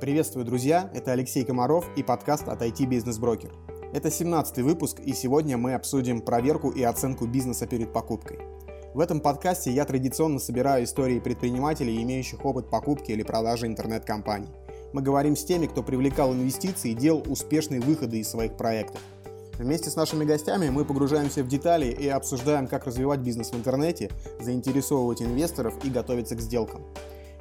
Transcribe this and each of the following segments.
Приветствую, друзья! Это Алексей Комаров и подкаст от IT Business Broker. Это 17 выпуск, и сегодня мы обсудим проверку и оценку бизнеса перед покупкой. В этом подкасте я традиционно собираю истории предпринимателей, имеющих опыт покупки или продажи интернет-компаний. Мы говорим с теми, кто привлекал инвестиции и делал успешные выходы из своих проектов. Вместе с нашими гостями мы погружаемся в детали и обсуждаем, как развивать бизнес в интернете, заинтересовывать инвесторов и готовиться к сделкам.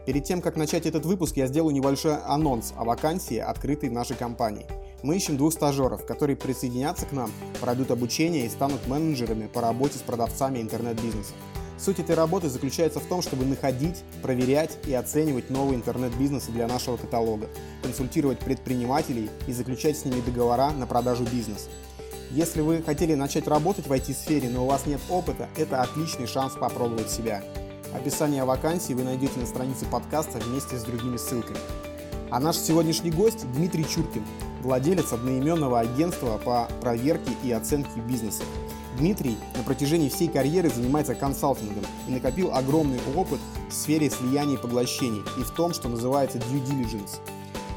Перед тем, как начать этот выпуск, я сделаю небольшой анонс о вакансии, открытой в нашей компании. Мы ищем двух стажеров, которые присоединятся к нам, пройдут обучение и станут менеджерами по работе с продавцами интернет-бизнеса. Суть этой работы заключается в том, чтобы находить, проверять и оценивать новые интернет-бизнесы для нашего каталога, консультировать предпринимателей и заключать с ними договора на продажу бизнеса. Если вы хотели начать работать в IT-сфере, но у вас нет опыта, это отличный шанс попробовать себя. Описание вакансии вы найдете на странице подкаста вместе с другими ссылками. А наш сегодняшний гость Дмитрий Чуркин, владелец одноименного агентства по проверке и оценке бизнеса. Дмитрий на протяжении всей карьеры занимается консалтингом и накопил огромный опыт в сфере слияния и поглощений и в том, что называется due diligence.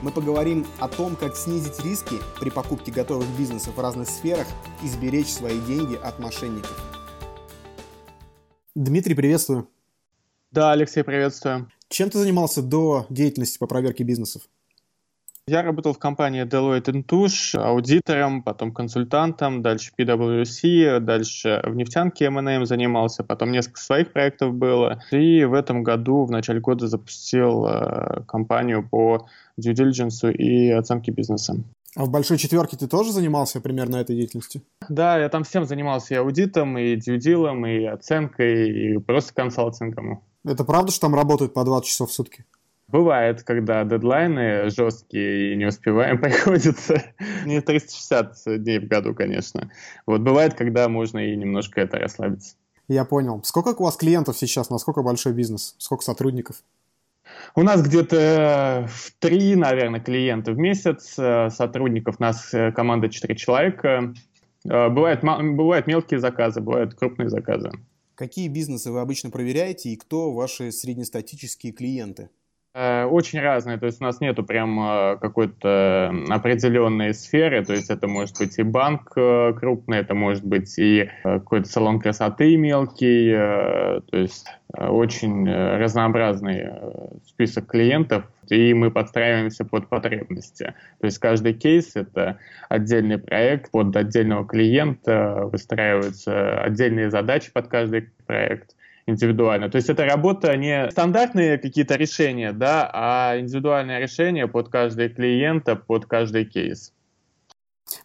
Мы поговорим о том, как снизить риски при покупке готовых бизнесов в разных сферах и сберечь свои деньги от мошенников. Дмитрий, приветствую. Да, Алексей, приветствую. Чем ты занимался до деятельности по проверке бизнесов? Я работал в компании Deloitte Touche аудитором, потом консультантом, дальше PwC, дальше в нефтянке M&M занимался, потом несколько своих проектов было. И в этом году, в начале года, запустил э, компанию по due diligence и оценке бизнеса. А в большой четверке ты тоже занимался примерно этой деятельностью? Да, я там всем занимался и аудитом, и дьюдилом, и оценкой, и просто консалтингом. Это правда, что там работают по 20 часов в сутки? Бывает, когда дедлайны жесткие и не успеваем, приходится не 360 дней в году, конечно. Вот бывает, когда можно и немножко это расслабиться. Я понял. Сколько у вас клиентов сейчас? Насколько большой бизнес? Сколько сотрудников? У нас где-то в три, наверное, клиента в месяц. Э, сотрудников у нас э, команда 4 человека. Э, бывают, бывают мелкие заказы, бывают крупные заказы. Какие бизнесы вы обычно проверяете и кто ваши среднестатические клиенты? Э, очень разные, то есть у нас нету прям э, какой-то определенной сферы, то есть это может быть и банк э, крупный, это может быть и какой-то салон красоты мелкий, то есть очень разнообразный список клиентов, и мы подстраиваемся под потребности. То есть каждый кейс — это отдельный проект под отдельного клиента, выстраиваются отдельные задачи под каждый проект индивидуально. То есть это работа не стандартные какие-то решения, да, а индивидуальное решение под каждый клиента, под каждый кейс.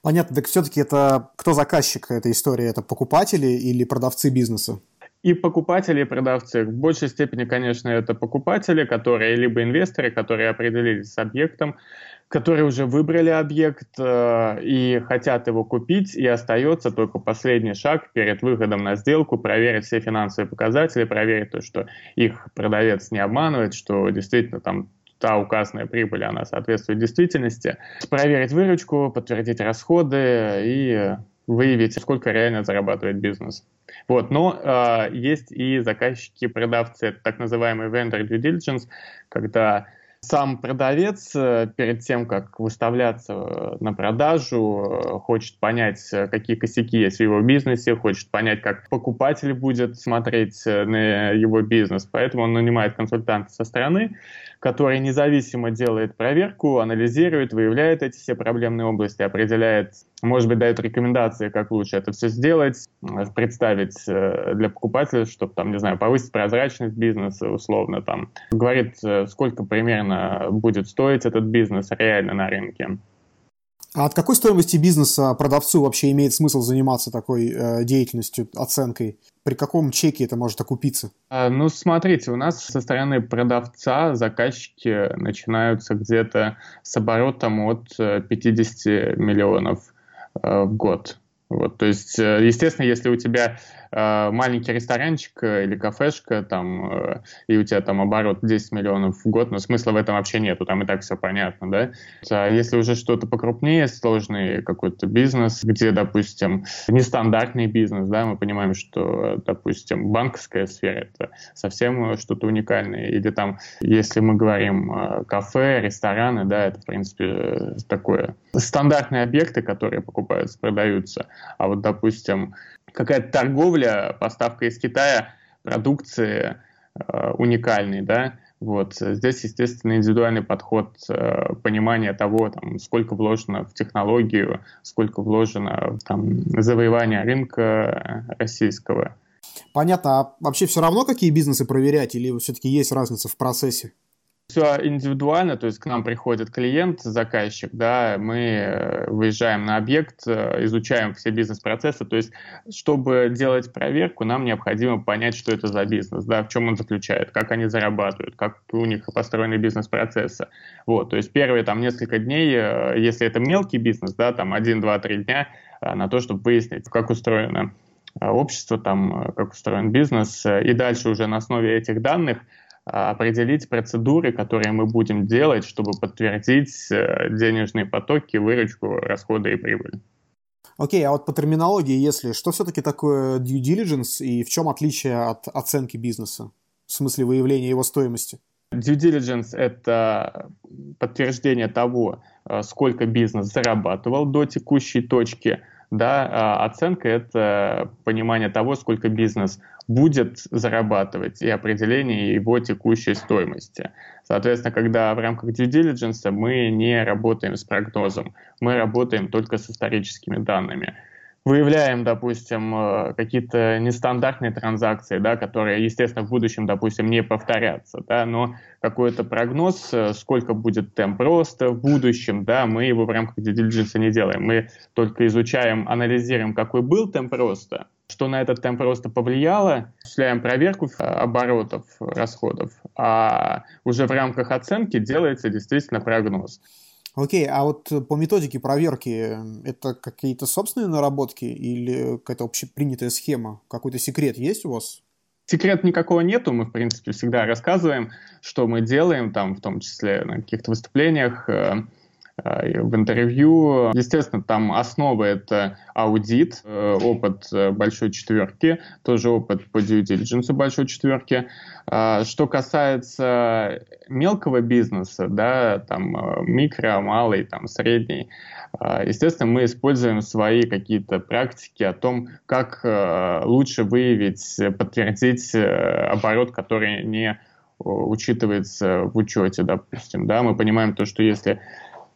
Понятно, так все-таки это кто заказчик этой истории? Это покупатели или продавцы бизнеса? И покупатели, и продавцы. В большей степени, конечно, это покупатели, которые либо инвесторы, которые определились с объектом, которые уже выбрали объект э, и хотят его купить, и остается только последний шаг перед выходом на сделку, проверить все финансовые показатели, проверить то, что их продавец не обманывает, что действительно там та указанная прибыль, она соответствует действительности, проверить выручку, подтвердить расходы и выявить, сколько реально зарабатывает бизнес. Вот, но э, есть и заказчики-продавцы, так называемый vendor due diligence, когда сам продавец э, перед тем, как выставляться э, на продажу, э, хочет понять, какие косяки есть в его бизнесе, хочет понять, как покупатель будет смотреть на его бизнес. Поэтому он нанимает консультанта со стороны, который независимо делает проверку, анализирует, выявляет эти все проблемные области, определяет, может быть, дает рекомендации, как лучше это все сделать, представить для покупателя, чтобы, там, не знаю, повысить прозрачность бизнеса, условно, там, говорит, сколько примерно будет стоить этот бизнес реально на рынке. А от какой стоимости бизнеса продавцу вообще имеет смысл заниматься такой э, деятельностью, оценкой? При каком чеке это может окупиться? А, ну, смотрите, у нас со стороны продавца заказчики начинаются где-то с оборотом от 50 э, миллионов э, в год. Вот, то есть, э, естественно, если у тебя э, маленький ресторанчик или кафешка, там, и у тебя там оборот 10 миллионов в год, но смысла в этом вообще нету, там и так все понятно, да. А если уже что-то покрупнее, сложный какой-то бизнес, где, допустим, нестандартный бизнес, да, мы понимаем, что, допустим, банковская сфера — это совсем что-то уникальное, или там, если мы говорим кафе, рестораны, да, это, в принципе, такое стандартные объекты, которые покупаются, продаются, а вот, допустим, какая-то торговля, поставка из Китая продукции э, уникальной, да, вот здесь, естественно, индивидуальный подход, э, понимание того, там, сколько вложено в технологию, сколько вложено в там, завоевание рынка российского. Понятно. А вообще все равно, какие бизнесы проверять, или все-таки есть разница в процессе? Все индивидуально, то есть к нам приходит клиент, заказчик, да, мы э, выезжаем на объект, э, изучаем все бизнес-процессы, то есть чтобы делать проверку, нам необходимо понять, что это за бизнес, да, в чем он заключает, как они зарабатывают, как у них построены бизнес-процессы. Вот, то есть первые там несколько дней, э, если это мелкий бизнес, да, там один, два, три дня на то, чтобы выяснить, как устроено общество, там, как устроен бизнес, и дальше уже на основе этих данных определить процедуры, которые мы будем делать, чтобы подтвердить э, денежные потоки, выручку, расходы и прибыль. Окей, okay, а вот по терминологии, если что все-таки такое due diligence и в чем отличие от оценки бизнеса, в смысле выявления его стоимости? Due diligence – это подтверждение того, э, сколько бизнес зарабатывал до текущей точки – да, а оценка – это понимание того, сколько бизнес будет зарабатывать и определение его текущей стоимости. Соответственно, когда в рамках due diligence мы не работаем с прогнозом, мы работаем только с историческими данными выявляем, допустим, э, какие-то нестандартные транзакции, да, которые, естественно, в будущем, допустим, не повторятся, да, но какой-то прогноз, э, сколько будет темп роста в будущем, да, мы его в рамках diligence не делаем. Мы только изучаем, анализируем, какой был темп роста, что на этот темп роста повлияло, осуществляем проверку э, оборотов, расходов, а уже в рамках оценки делается действительно прогноз. Окей, а вот по методике проверки это какие-то собственные наработки или какая-то общепринятая схема? Какой-то секрет есть у вас? Секрет никакого нету, мы, в принципе, всегда рассказываем, что мы делаем, там, в том числе на каких-то выступлениях, э, Э, в интервью. Естественно, там основа — это аудит, э, опыт э, большой четверки, тоже опыт по due diligence большой четверки. Что касается мелкого бизнеса, да, там микро, малый, там средний, естественно, мы используем свои какие-то практики о том, как лучше выявить, подтвердить оборот, который не учитывается в учете, допустим, да, мы понимаем то, что если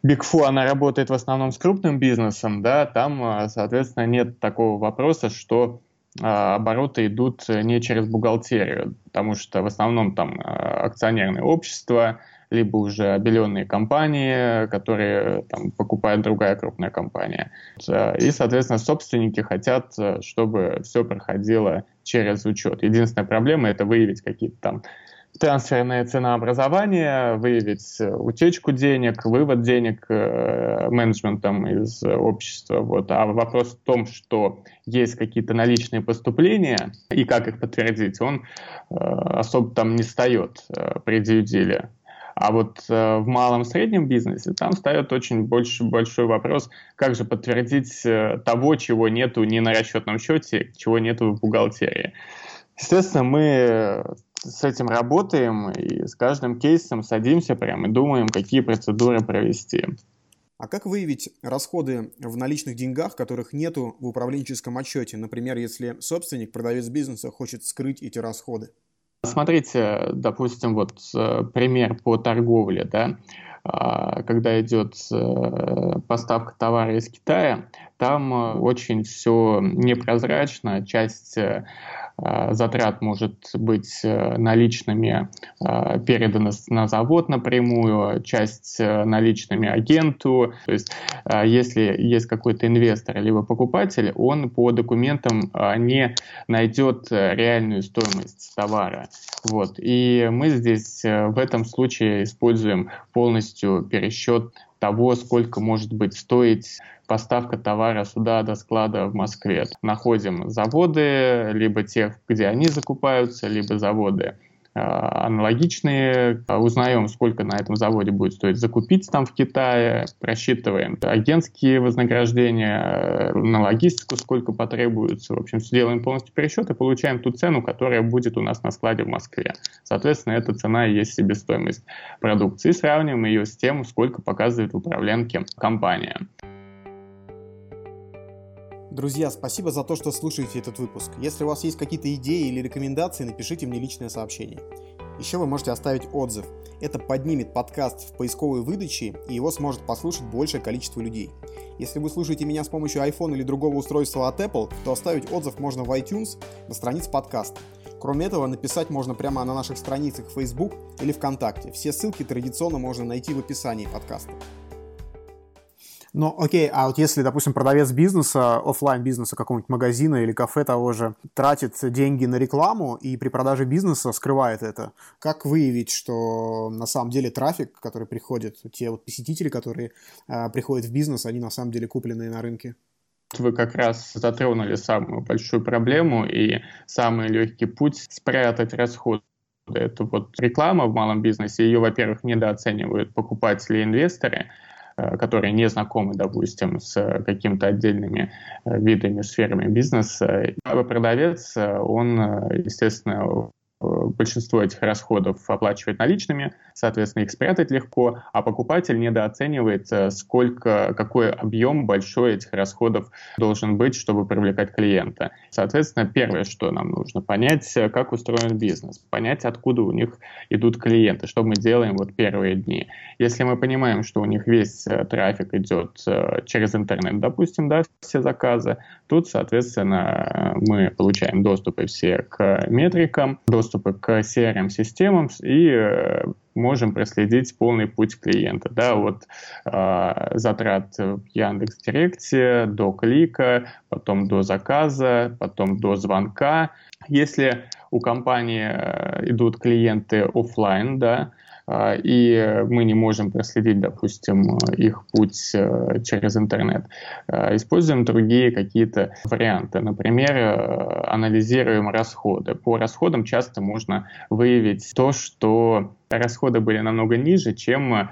Big Four, она работает в основном с крупным бизнесом, да, там, а, соответственно, нет такого вопроса, что а, обороты идут не через бухгалтерию, потому что в основном там а, акционерные общества, либо уже обеленные компании, которые там, покупает другая крупная компания. И, соответственно, собственники хотят, чтобы все проходило через учет. Единственная проблема – это выявить какие-то там трансферное ценообразование, выявить э, утечку денег, вывод денег э, менеджментом из общества. Вот. А вопрос в том, что есть какие-то наличные поступления и как их подтвердить, он э, особо там не встает при дьюдиле. А вот в малом среднем бизнесе там встает очень больш, большой вопрос, как же подтвердить того, чего нету ни на расчетном счете, чего нету в бухгалтерии. Естественно, мы с этим работаем и с каждым кейсом садимся прямо и думаем, какие процедуры провести. А как выявить расходы в наличных деньгах, которых нету в управленческом отчете? Например, если собственник, продавец бизнеса хочет скрыть эти расходы. Смотрите, допустим, вот э, пример по торговле, да, а, когда идет э, поставка товара из Китая, там э, очень все непрозрачно, часть затрат может быть э, наличными э, передана на завод напрямую, часть наличными агенту. То есть если есть какой-то инвестор либо покупатель, он по документам не найдет реальную стоимость товара. Вот. И мы здесь в этом случае используем полностью пересчет того, сколько может быть стоить поставка товара сюда до склада в Москве. Находим заводы, либо тех, где они закупаются, либо заводы аналогичные, узнаем, сколько на этом заводе будет стоить закупить там в Китае, просчитываем агентские вознаграждения, на логистику сколько потребуется, в общем, делаем полностью пересчет и получаем ту цену, которая будет у нас на складе в Москве. Соответственно, эта цена и есть себестоимость продукции. Сравниваем ее с тем, сколько показывает в управленке компания. Друзья, спасибо за то, что слушаете этот выпуск. Если у вас есть какие-то идеи или рекомендации, напишите мне личное сообщение. Еще вы можете оставить отзыв. Это поднимет подкаст в поисковой выдаче, и его сможет послушать большее количество людей. Если вы слушаете меня с помощью iPhone или другого устройства от Apple, то оставить отзыв можно в iTunes на странице подкаста. Кроме этого, написать можно прямо на наших страницах в Facebook или ВКонтакте. Все ссылки традиционно можно найти в описании подкаста. Но окей, а вот если, допустим, продавец бизнеса, офлайн бизнеса какого-нибудь магазина или кафе того же, тратит деньги на рекламу и при продаже бизнеса скрывает это, как выявить, что на самом деле трафик, который приходит, те вот посетители, которые э, приходят в бизнес, они на самом деле купленные на рынке? Вы как раз затронули самую большую проблему и самый легкий путь спрятать расход это вот реклама в малом бизнесе. Ее, во-первых, недооценивают покупатели и инвесторы. Э, которые не знакомы, допустим, с какими-то отдельными э, видами, сферами бизнеса. Продавец, э, он, естественно, большинство этих расходов оплачивает наличными, соответственно, их спрятать легко, а покупатель недооценивает, э, сколько, какой объем большой этих расходов должен быть, чтобы привлекать клиента. Соответственно, первое, что нам нужно понять, э, как устроен бизнес, понять, откуда у них идут клиенты, что мы делаем вот первые дни. Если мы понимаем, что у них весь э, трафик идет через интернет, допустим, да, все заказы, тут, соответственно, мы получаем доступы все к метрикам, доступ доступа к CRM-системам и э, можем проследить полный путь клиента. Да, от э, затрат в Яндекс.Директе до клика, потом до заказа, потом до звонка. Если у компании э, идут клиенты офлайн, да, и мы не можем проследить, допустим, их путь э, через интернет. А, используем другие какие-то варианты. Например, э, анализируем расходы. По расходам часто можно выявить то, что расходы были намного ниже, чем э,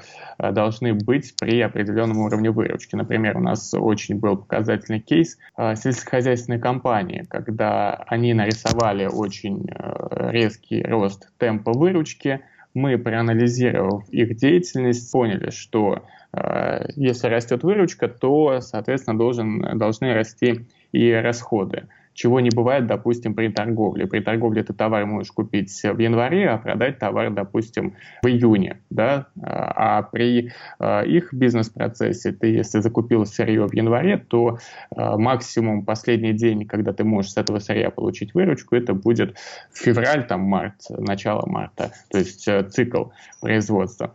должны быть при определенном уровне выручки. Например, у нас очень был показательный кейс сельскохозяйственной компании, когда они нарисовали очень резкий рост темпа выручки, мы, проанализировав их деятельность, поняли, что э, если растет выручка, то, соответственно, должен, должны расти и расходы чего не бывает, допустим, при торговле. При торговле ты товар можешь купить в январе, а продать товар, допустим, в июне. Да? А при э, их бизнес-процессе ты, если закупил сырье в январе, то э, максимум последний день, когда ты можешь с этого сырья получить выручку, это будет февраль, там, март, начало марта, то есть э, цикл производства.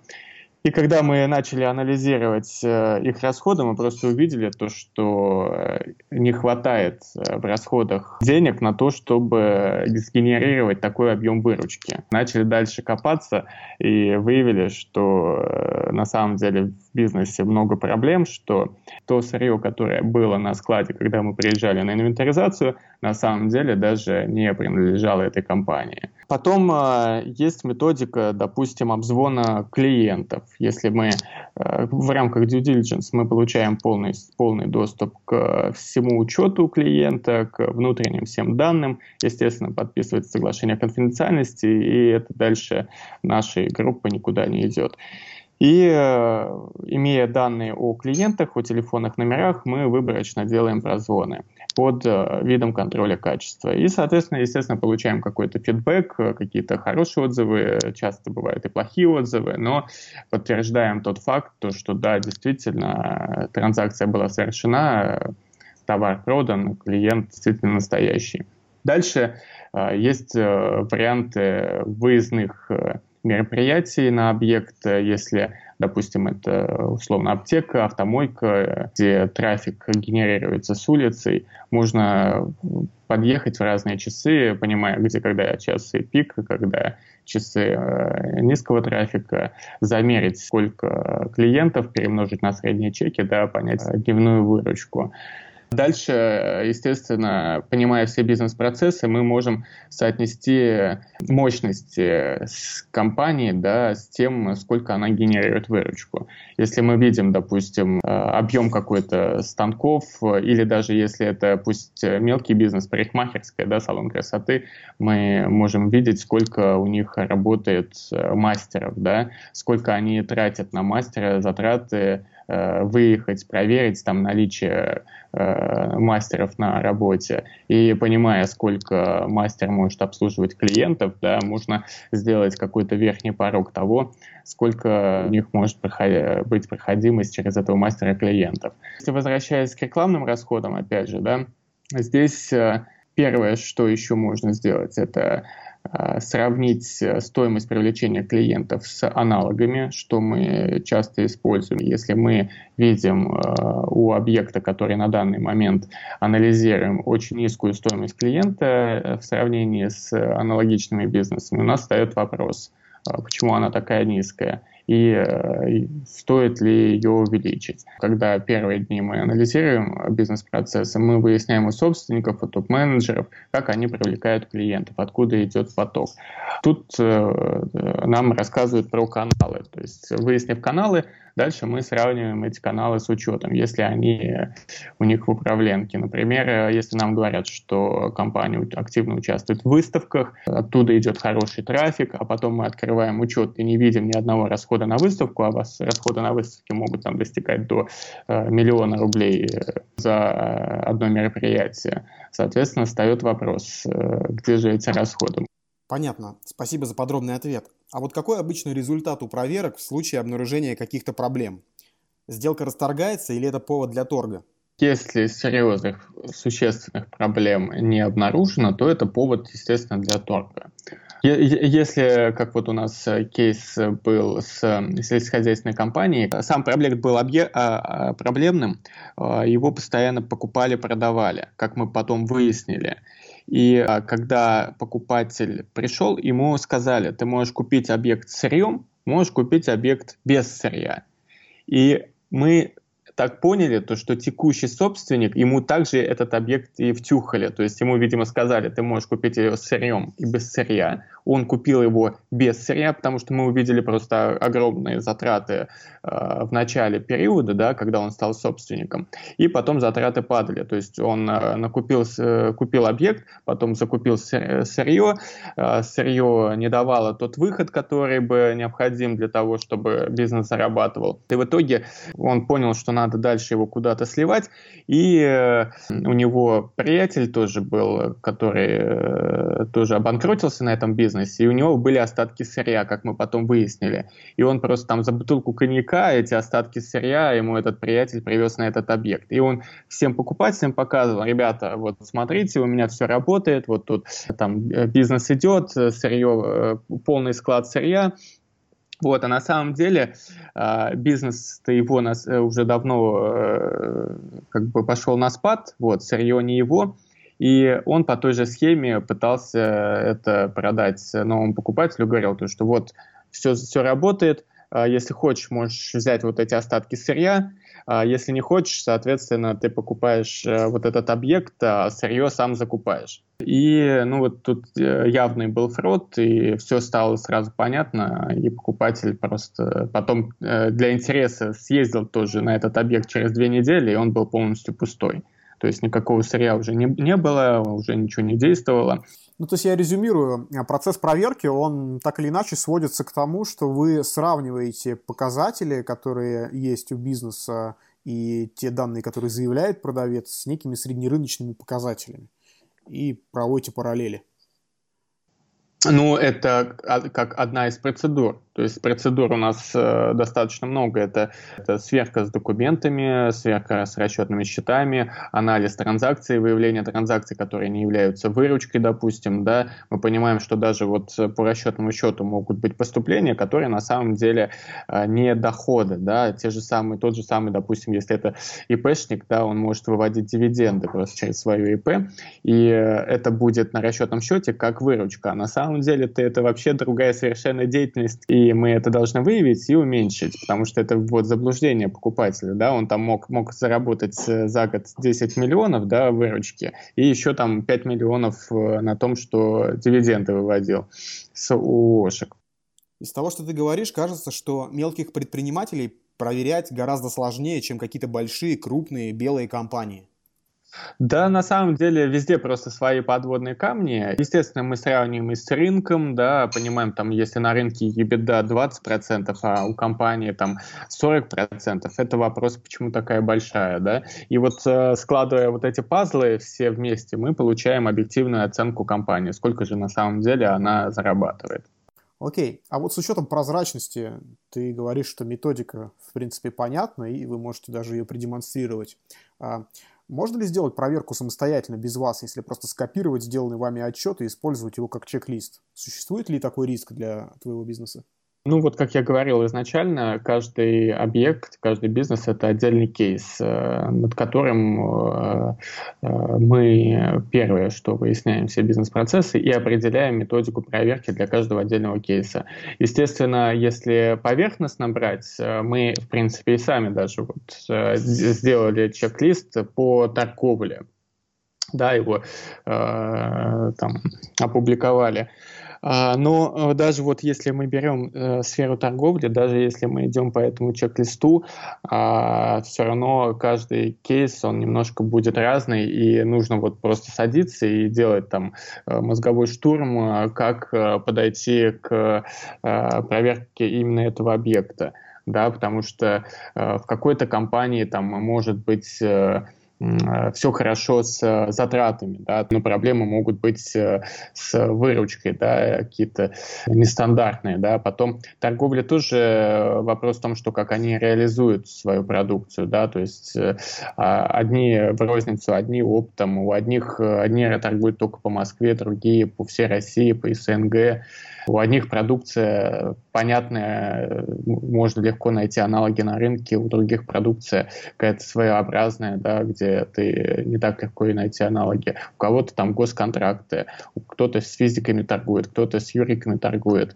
И когда мы начали анализировать э, их расходы, мы просто увидели то, что э, не хватает э, в расходах денег на то, чтобы сгенерировать такой объем выручки. Начали дальше копаться и выявили, что на самом деле в бизнесе много проблем, что то сырье, которое было на складе, когда мы приезжали на инвентаризацию, на самом деле даже не принадлежало этой компании. Потом есть методика, допустим, обзвона клиентов. Если мы э, в рамках due diligence мы получаем полный, полный доступ к всему учету клиента, к внутренним всем данным, естественно, подписывается соглашение о конфиденциальности, и это дальше нашей группы никуда не идет. И э, имея данные о клиентах, о телефонных номерах, мы выборочно делаем прозвоны под э, видом контроля качества. И, соответственно, естественно, получаем какой-то фидбэк, э, какие-то хорошие отзывы, часто бывают и плохие отзывы, но подтверждаем тот факт, то, что да, действительно, транзакция была совершена, товар продан, клиент действительно настоящий. Дальше есть варианты выездных мероприятий на объект, если, допустим, это условно аптека, автомойка, где трафик генерируется с улицы, можно подъехать в разные часы, понимая, где когда часы пик, когда часы э, низкого трафика, замерить, сколько клиентов, перемножить на средние чеки, да, понять дневную выручку. Дальше, естественно, понимая все бизнес-процессы, мы можем соотнести мощность с компании да, с тем, сколько она генерирует выручку. Если мы видим, допустим, объем какой-то станков, или даже если это пусть мелкий бизнес, парикмахерская, да, салон красоты, мы можем видеть, сколько у них работает мастеров, да, сколько они тратят на мастера затраты, Э, выехать, проверить там наличие э, мастеров на работе. И понимая, сколько мастер может обслуживать клиентов, да, можно сделать какой-то верхний порог того, сколько у них может проходи, быть проходимость через этого мастера клиентов. Если возвращаясь к рекламным расходам, опять же, да, здесь э, первое, что еще можно сделать, это а, сравнить э, стоимость привлечения клиентов с аналогами, что мы часто используем. Если мы видим э, у объекта, который на данный момент анализируем, очень низкую стоимость клиента э, в сравнении с аналогичными бизнесами, у нас встает вопрос, а почему она такая низкая и, э, и стоит ли ее увеличить. Когда первые дни мы анализируем бизнес-процессы, мы выясняем у собственников, у топ-менеджеров, как они привлекают клиентов, откуда идет поток. Тут э, нам рассказывают про каналы. То есть, выяснив каналы, дальше мы сравниваем эти каналы с учетом, если они у них в управленке. Например, если нам говорят, что компания активно участвует в выставках, оттуда идет хороший трафик, а потом мы открываем учет и не видим ни одного расхода на выставку, а вас расходы на выставке могут там достигать до э, миллиона рублей э, за э, одно мероприятие. Соответственно, встает вопрос, э, где же эти расходы? Понятно. Спасибо за подробный ответ. А вот какой обычный результат у проверок в случае обнаружения каких-то проблем? Сделка расторгается или это повод для торга? Если серьезных, существенных проблем не обнаружено, то это повод, естественно, для торга. Если, как вот у нас э, кейс был с сельскохозяйственной компанией, сам проект был объ... А, а, проблемным, а, его постоянно покупали, продавали, как мы потом выяснили. И когда покупатель пришел, ему сказали, ты можешь купить объект сырьем, можешь купить объект без сырья. И мы так поняли, то, что текущий собственник, ему также этот объект и втюхали. То есть ему, видимо, сказали, ты можешь купить ее сырьем и без сырья. Он купил его без сырья, потому что мы увидели просто огромные затраты э, в начале периода, да, когда он стал собственником. И потом затраты падали. То есть он э, накупил, э, купил объект, потом закупил сырье. Э, сырье не давало тот выход, который бы необходим для того, чтобы бизнес зарабатывал. И в итоге он понял, что надо надо дальше его куда-то сливать. И э, у него приятель тоже был, который э, тоже обанкротился на этом бизнесе, и у него были остатки сырья, как мы потом выяснили. И он просто там за бутылку коньяка эти остатки сырья ему этот приятель привез на этот объект. И он всем покупателям показывал, ребята, вот смотрите, у меня все работает, вот тут там э, бизнес идет, сырье, полный склад сырья, вот, а на самом деле э, бизнес-то его нас, э, уже давно э, как бы пошел на спад, вот, сырье не его, и он по той же схеме пытался это продать новому покупателю, говорил, то, что вот все, все работает, э, если хочешь, можешь взять вот эти остатки сырья, а если не хочешь, соответственно, ты покупаешь э, вот этот объект, а сырье сам закупаешь. И ну вот тут э, явный был фрод, и все стало сразу понятно, и покупатель просто потом э, для интереса съездил тоже на этот объект через две недели, и он был полностью пустой. То есть никакого сырья уже не, не было, уже ничего не действовало. Ну, то есть я резюмирую, процесс проверки, он так или иначе сводится к тому, что вы сравниваете показатели, которые есть у бизнеса, и те данные, которые заявляет продавец, с некими среднерыночными показателями. И проводите параллели. Ну, это как одна из процедур. То есть процедур у нас э, достаточно много. Это, это сверка с документами, сверка с расчетными счетами, анализ транзакций, выявление транзакций, которые не являются выручкой, допустим. Да? Мы понимаем, что даже вот по расчетному счету могут быть поступления, которые на самом деле э, не доходы. Да? Те же самые, тот же самый, допустим, если это ИПшник, да, он может выводить дивиденды просто через свою ИП, и э, это будет на расчетном счете как выручка. А на самом деле -то это вообще другая совершенно деятельность. И мы это должны выявить и уменьшить, потому что это вот заблуждение покупателя, да, он там мог, мог заработать э, за год 10 миллионов, да, выручки, и еще там 5 миллионов э, на том, что дивиденды выводил с УОшек. Из того, что ты говоришь, кажется, что мелких предпринимателей проверять гораздо сложнее, чем какие-то большие, крупные, белые компании. Да, на самом деле везде просто свои подводные камни. Естественно, мы сравниваем и с рынком, да, понимаем, там, если на рынке EBITDA 20%, а у компании там 40%, это вопрос, почему такая большая, да. И вот э, складывая вот эти пазлы все вместе, мы получаем объективную оценку компании, сколько же на самом деле она зарабатывает. Окей, а вот с учетом прозрачности, ты говоришь, что методика, в принципе, понятна, и вы можете даже ее продемонстрировать. Можно ли сделать проверку самостоятельно без вас, если просто скопировать сделанный вами отчет и использовать его как чек-лист? Существует ли такой риск для твоего бизнеса? Ну вот, как я говорил изначально, каждый объект, каждый бизнес — это отдельный кейс, э, над которым э, э, мы первое, что выясняем все бизнес-процессы и определяем методику проверки для каждого отдельного кейса. Естественно, если поверхностно брать, мы, в принципе, и сами даже вот сделали чек-лист по торговле, да, его там опубликовали. Но э, даже вот если мы берем э, сферу торговли, даже если мы идем по этому чек-листу, а, все равно каждый кейс, он немножко будет разный, и нужно вот просто садиться и делать там э, мозговой штурм, как подойти к проверке именно этого объекта да, потому что э, в какой-то компании там может быть Э, все хорошо с э, затратами, да, но проблемы могут быть э, с выручкой, да, какие-то нестандартные, да, потом торговля тоже вопрос в том, что как они реализуют свою продукцию, да, то есть а, одни в розницу, одни оптом, у одних одни торгуют только по Москве, другие по всей России, по СНГ, у одних продукция понятная, можно легко найти аналоги на рынке, у других продукция какая-то своеобразная, да, где ты не так легко и найти аналоги. У кого-то там госконтракты, кто-то с физиками торгует, кто-то с юриками торгует,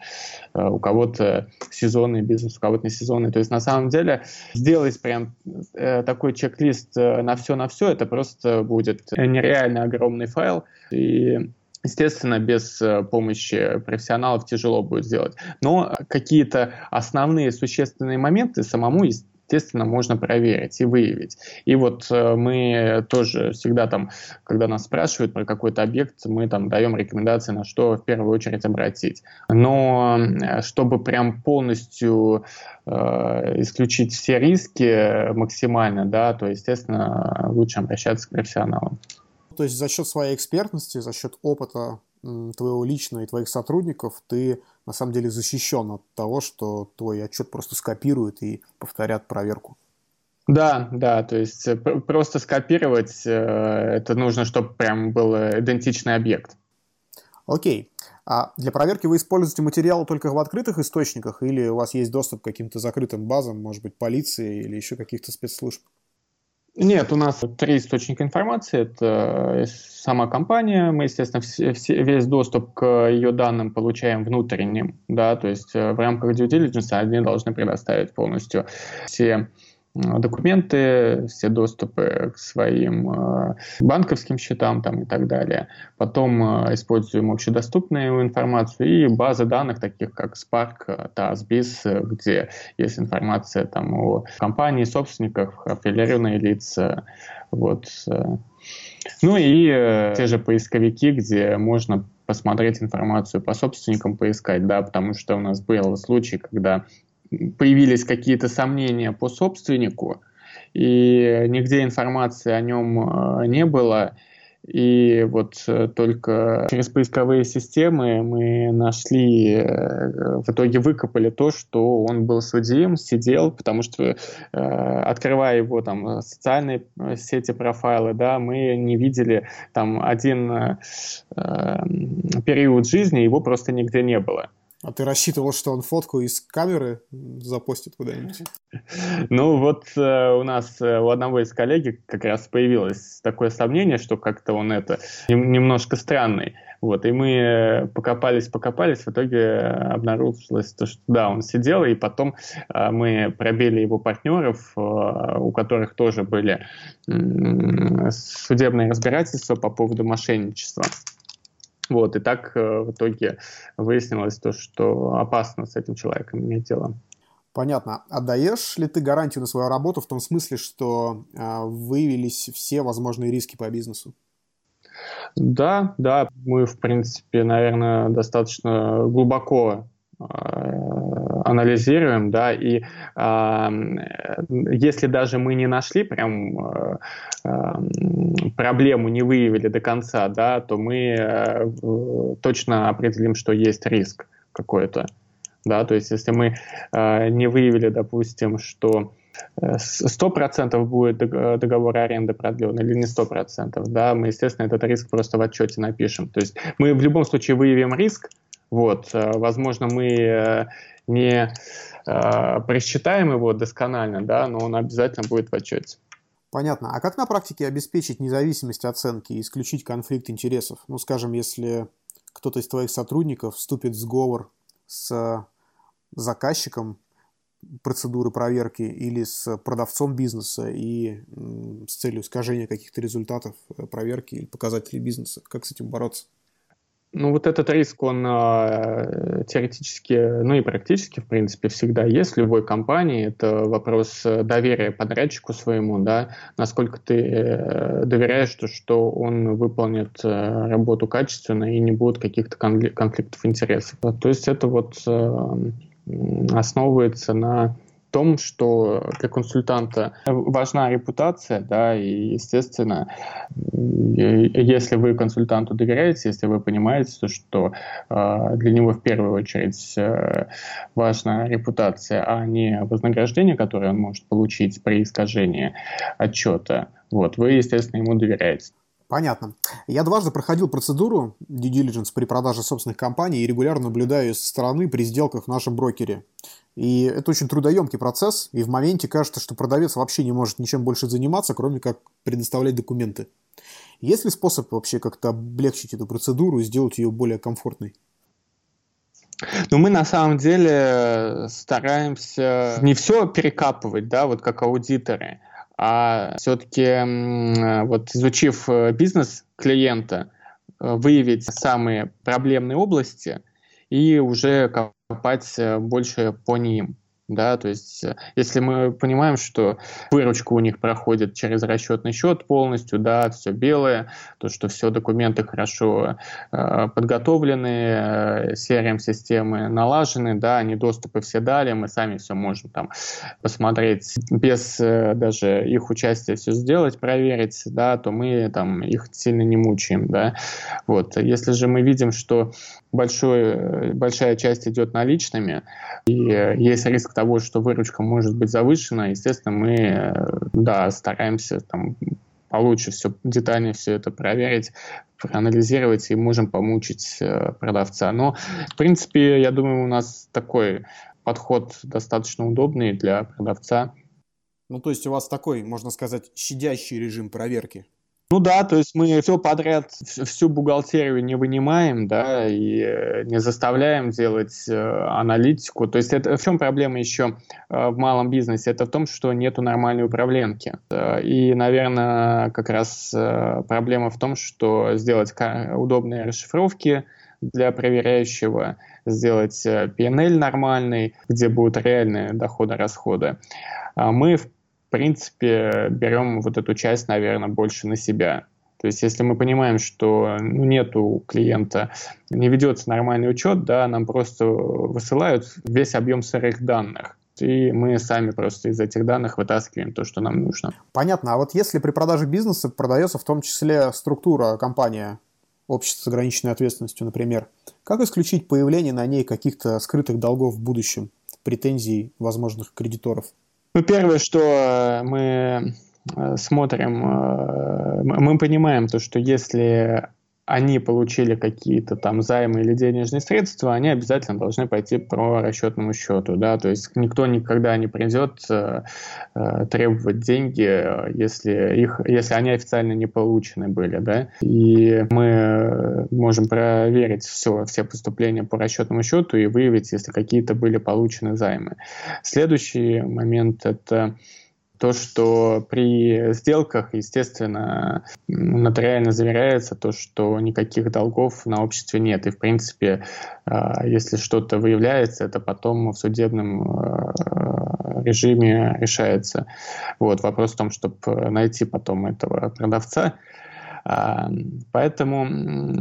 э, у кого-то сезонный бизнес, у кого-то не сезонный. То есть на самом деле сделать прям э, такой чек-лист э, на все на все, это просто будет нереально огромный файл, и Естественно, без э, помощи профессионалов тяжело будет сделать. Но какие-то основные существенные моменты самому, естественно, можно проверить и выявить. И вот э, мы тоже всегда там, когда нас спрашивают про какой-то объект, мы там даем рекомендации, на что в первую очередь обратить. Но э, чтобы прям полностью исключить все риски максимально, да, то, естественно, лучше обращаться к профессионалам. То есть за счет своей экспертности, за счет опыта твоего личного и твоих сотрудников ты на самом деле защищен от того, что твой отчет просто скопируют и повторят проверку. Да, да, то есть э, просто скопировать, э, это нужно, чтобы прям был идентичный объект. Окей. А для проверки вы используете материалы только в открытых источниках или у вас есть доступ к каким-то закрытым базам, может быть, полиции или еще каких-то спецслужб? Нет, у нас три источника информации. Это сама компания, мы, естественно, все, все, весь доступ к ее данным получаем внутренним, да, то есть э, в рамках due diligence они должны предоставить полностью все документы, все доступы к своим э, банковским счетам там, и так далее. Потом э, используем общедоступную информацию и базы данных, таких как Spark, TAS, BIS, где есть информация там, о компании, собственниках, аффилированные лица. Вот. Э. Ну и те же поисковики, где можно посмотреть информацию по собственникам, поискать, да, потому что у нас был случай, когда появились какие-то сомнения по собственнику, и нигде информации о нем э, не было, И вот э, только через поисковые системы мы нашли, э, в итоге выкопали то, что он был судим, сидел, потому что открывая его там социальные сети, профайлы, да, мы не видели там один период жизни, его просто нигде не было. А ты рассчитывал, что он фотку из камеры запостит куда-нибудь? Ну вот э, у нас э, у одного из коллеги как раз появилось такое сомнение, что как-то он это немножко странный. Вот, и мы э, покопались, покопались, в итоге обнаружилось то, что да, он сидел, и потом э, мы пробили его партнеров, э, у которых тоже были э, судебные разбирательства по поводу мошенничества. Вот, и так э, в итоге выяснилось то, что опасно с этим человеком иметь дело. Понятно. Отдаешь ли ты гарантию на свою работу в том смысле, что э, выявились все возможные риски по бизнесу? Да, да, мы, в принципе, наверное, достаточно глубоко э, анализируем, да, и э, если даже мы не нашли прям э, э, проблему, не выявили до конца, да, то мы э, точно определим, что есть риск какой-то, да, то есть если мы э, не выявили, допустим, что э, сто процентов будет договор аренды продлен или не сто процентов, да, мы, естественно, этот риск просто в отчете напишем. То есть мы в любом случае выявим риск, вот, э, возможно, мы э, не э, просчитаем его досконально, да, но он обязательно будет в отчете. Понятно. А как на практике обеспечить независимость оценки и исключить конфликт интересов? Ну, скажем, если кто-то из твоих сотрудников вступит в сговор с заказчиком процедуры проверки или с продавцом бизнеса и с целью искажения каких-то результатов проверки или показателей бизнеса. Как с этим бороться? Ну, вот этот риск, он э, теоретически, ну и практически, в принципе, всегда есть в любой компании. Это вопрос доверия подрядчику своему, да, насколько ты э, доверяешь, что, что он выполнит э, работу качественно и не будет каких-то конфликтов интересов. То есть это вот э, основывается на том, что для консультанта важна репутация, да, и, естественно, если вы консультанту доверяете, если вы понимаете, что э, для него в первую очередь э, важна репутация, а не вознаграждение, которое он может получить при искажении отчета, вот, вы, естественно, ему доверяете. Понятно. Я дважды проходил процедуру due diligence при продаже собственных компаний и регулярно наблюдаю со стороны при сделках в нашем брокере. И это очень трудоемкий процесс, и в моменте кажется, что продавец вообще не может ничем больше заниматься, кроме как предоставлять документы. Есть ли способ вообще как-то облегчить эту процедуру и сделать ее более комфортной? Ну, мы на самом деле стараемся не все перекапывать, да, вот как аудиторы, а все-таки вот изучив э, бизнес клиента, э, выявить самые проблемные области и уже копать э, больше по ним да, то есть э, если мы понимаем, что выручка у них проходит через расчетный счет полностью, да, все белое, то, что все документы хорошо э, подготовлены, э, CRM-системы налажены, да, они доступы все дали, мы сами все можем там посмотреть, без э, даже их участия все сделать, проверить, да, то мы там их сильно не мучаем, да, вот. Если же мы видим, что большой, э, большая часть идет наличными, и э, есть риск того, что выручка может быть завышена, естественно, мы э, да, стараемся там, получше все, детальнее все это проверить, проанализировать и можем помучить продавца. Но, в принципе, я думаю, у нас такой подход достаточно удобный для продавца. Ну, то есть у вас такой, можно сказать, щадящий режим проверки? Ну да, то есть мы все подряд, всю бухгалтерию не вынимаем, да, и э, не заставляем делать э, аналитику. То есть это в чем проблема еще э, в малом бизнесе? Это в том, что нету нормальной управленки. И, наверное, как раз э, проблема в том, что сделать удобные расшифровки для проверяющего, сделать PNL э, нормальный, где будут реальные доходы-расходы. А мы, в в принципе, берем вот эту часть, наверное, больше на себя. То есть, если мы понимаем, что ну, у клиента, не ведется нормальный учет, да, нам просто высылают весь объем сырых данных. и мы сами просто из этих данных вытаскиваем то, что нам нужно. Понятно. А вот если при продаже бизнеса продается в том числе структура компания, общество с ограниченной ответственностью, например, как исключить появление на ней каких-то скрытых долгов в будущем, претензий возможных кредиторов? Ну, первое, что э, мы э, смотрим, э, мы понимаем то, что если они получили какие-то там займы или денежные средства, они обязательно должны пойти по расчетному счету, да, то есть никто никогда не придет э, э, требовать деньги, если их, если они официально не получены были, да, и мы можем проверить все, все поступления по расчетному счету и выявить, если какие-то были получены займы. Следующий момент это то, что при сделках, естественно, нотариально заверяется то, что никаких долгов на обществе нет. И, в принципе, а, если что-то выявляется, это потом в судебном а, режиме решается. Вот. Вопрос в том, чтобы найти потом этого продавца, Поэтому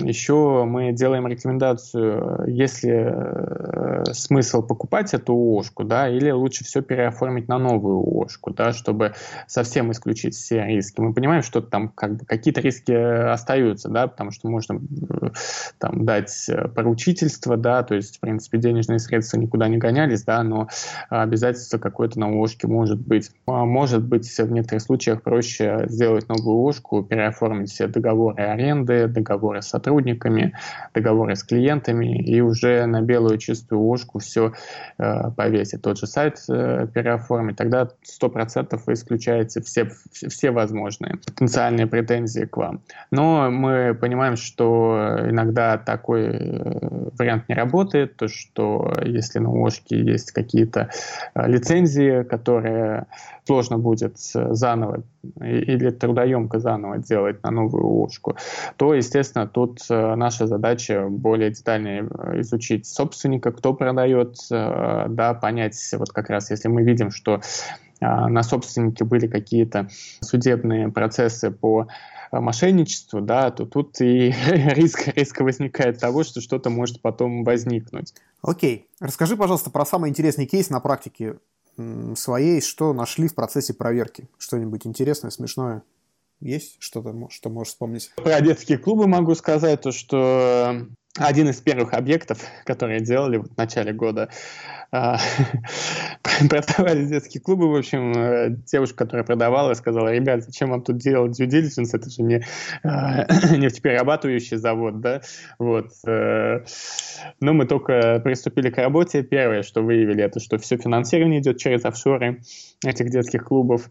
еще мы делаем рекомендацию, если э, смысл покупать эту ООшку, да, или лучше все переоформить на новую ООшку, да, чтобы совсем исключить все риски. Мы понимаем, что там как бы какие-то риски остаются, да, потому что можно э, там дать поручительство, да, то есть, в принципе, денежные средства никуда не гонялись, да, но обязательство какое-то на ООшке может быть. А может быть, в некоторых случаях проще сделать новую ООшку, переоформить все договоры аренды, договоры с сотрудниками, договоры с клиентами и уже на белую чистую ложку все э, повесить. Тот же сайт э, переоформить, тогда 100% вы исключаете все, все возможные потенциальные претензии к вам. Но мы понимаем, что иногда такой э, вариант не работает, то что если на ложке есть какие-то э, лицензии, которые сложно будет заново или трудоемко заново делать на новую ложку, то, естественно, тут э, наша задача более детально изучить собственника, кто продает, э, да, понять, вот как раз, если мы видим, что э, на собственнике были какие-то судебные процессы по мошенничеству, да, то тут и риск, риск возникает того, что что-то может потом возникнуть. Окей. Расскажи, пожалуйста, про самый интересный кейс на практике своей, что нашли в процессе проверки? Что-нибудь интересное, смешное? Есть что-то, что можешь вспомнить? Про детские клубы могу сказать, то, что один из первых объектов, которые делали в начале года, а, продавали детские клубы. В общем, э, девушка, которая продавала, сказала, ребят, зачем вам тут делать due diligence, это же не э, нефтеперерабатывающий завод, да, вот. Э, но мы только приступили к работе. Первое, что выявили, это что все финансирование идет через офшоры этих детских клубов.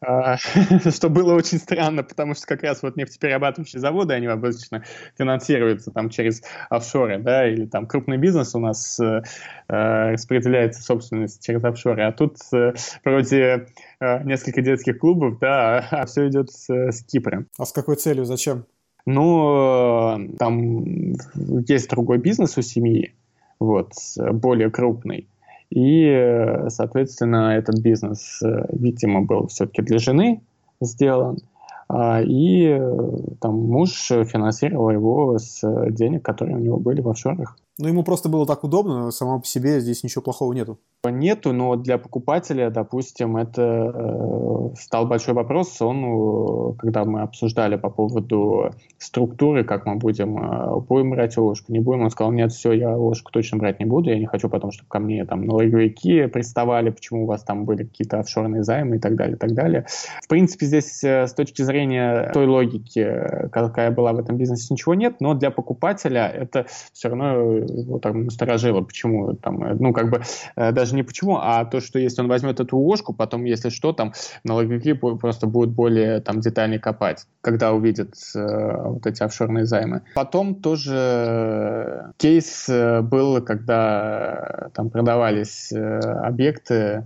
А, что было очень странно, потому что как раз вот нефтеперерабатывающие заводы, они обычно финансируются там через офшоры, да, или там крупный бизнес у нас э, э распределяется собственность через офшоры, а тут э, вроде э, несколько детских клубов, да, а все идет с, с Кипра. А с какой целью, зачем? Ну, там есть другой бизнес у семьи, вот, более крупный, и, э, соответственно, этот бизнес, э, видимо, был все-таки для жены сделан. А, и э, там муж финансировал его с денег, которые у него были в офшорах. Ну, ему просто было так удобно, само по себе здесь ничего плохого нету. Нету, но для покупателя, допустим, это э, стал большой вопрос. Он, э, когда мы обсуждали по поводу структуры, как мы будем, э, будем брать ложку, не будем, он сказал, нет, все, я ложку точно брать не буду, я не хочу потом, чтобы ко мне там налоговики приставали, почему у вас там были какие-то офшорные займы и так далее, и так далее. В принципе, здесь с точки зрения той логики, какая была в этом бизнесе, ничего нет, но для покупателя это все равно его там насторожило, почему там, э, ну, как бы, э, даже не почему, а то, что если он возьмет эту ложку, потом, если что, там, налоговики просто будут более там детально копать, когда увидят э, вот эти офшорные займы. Потом тоже кейс был, когда там продавались объекты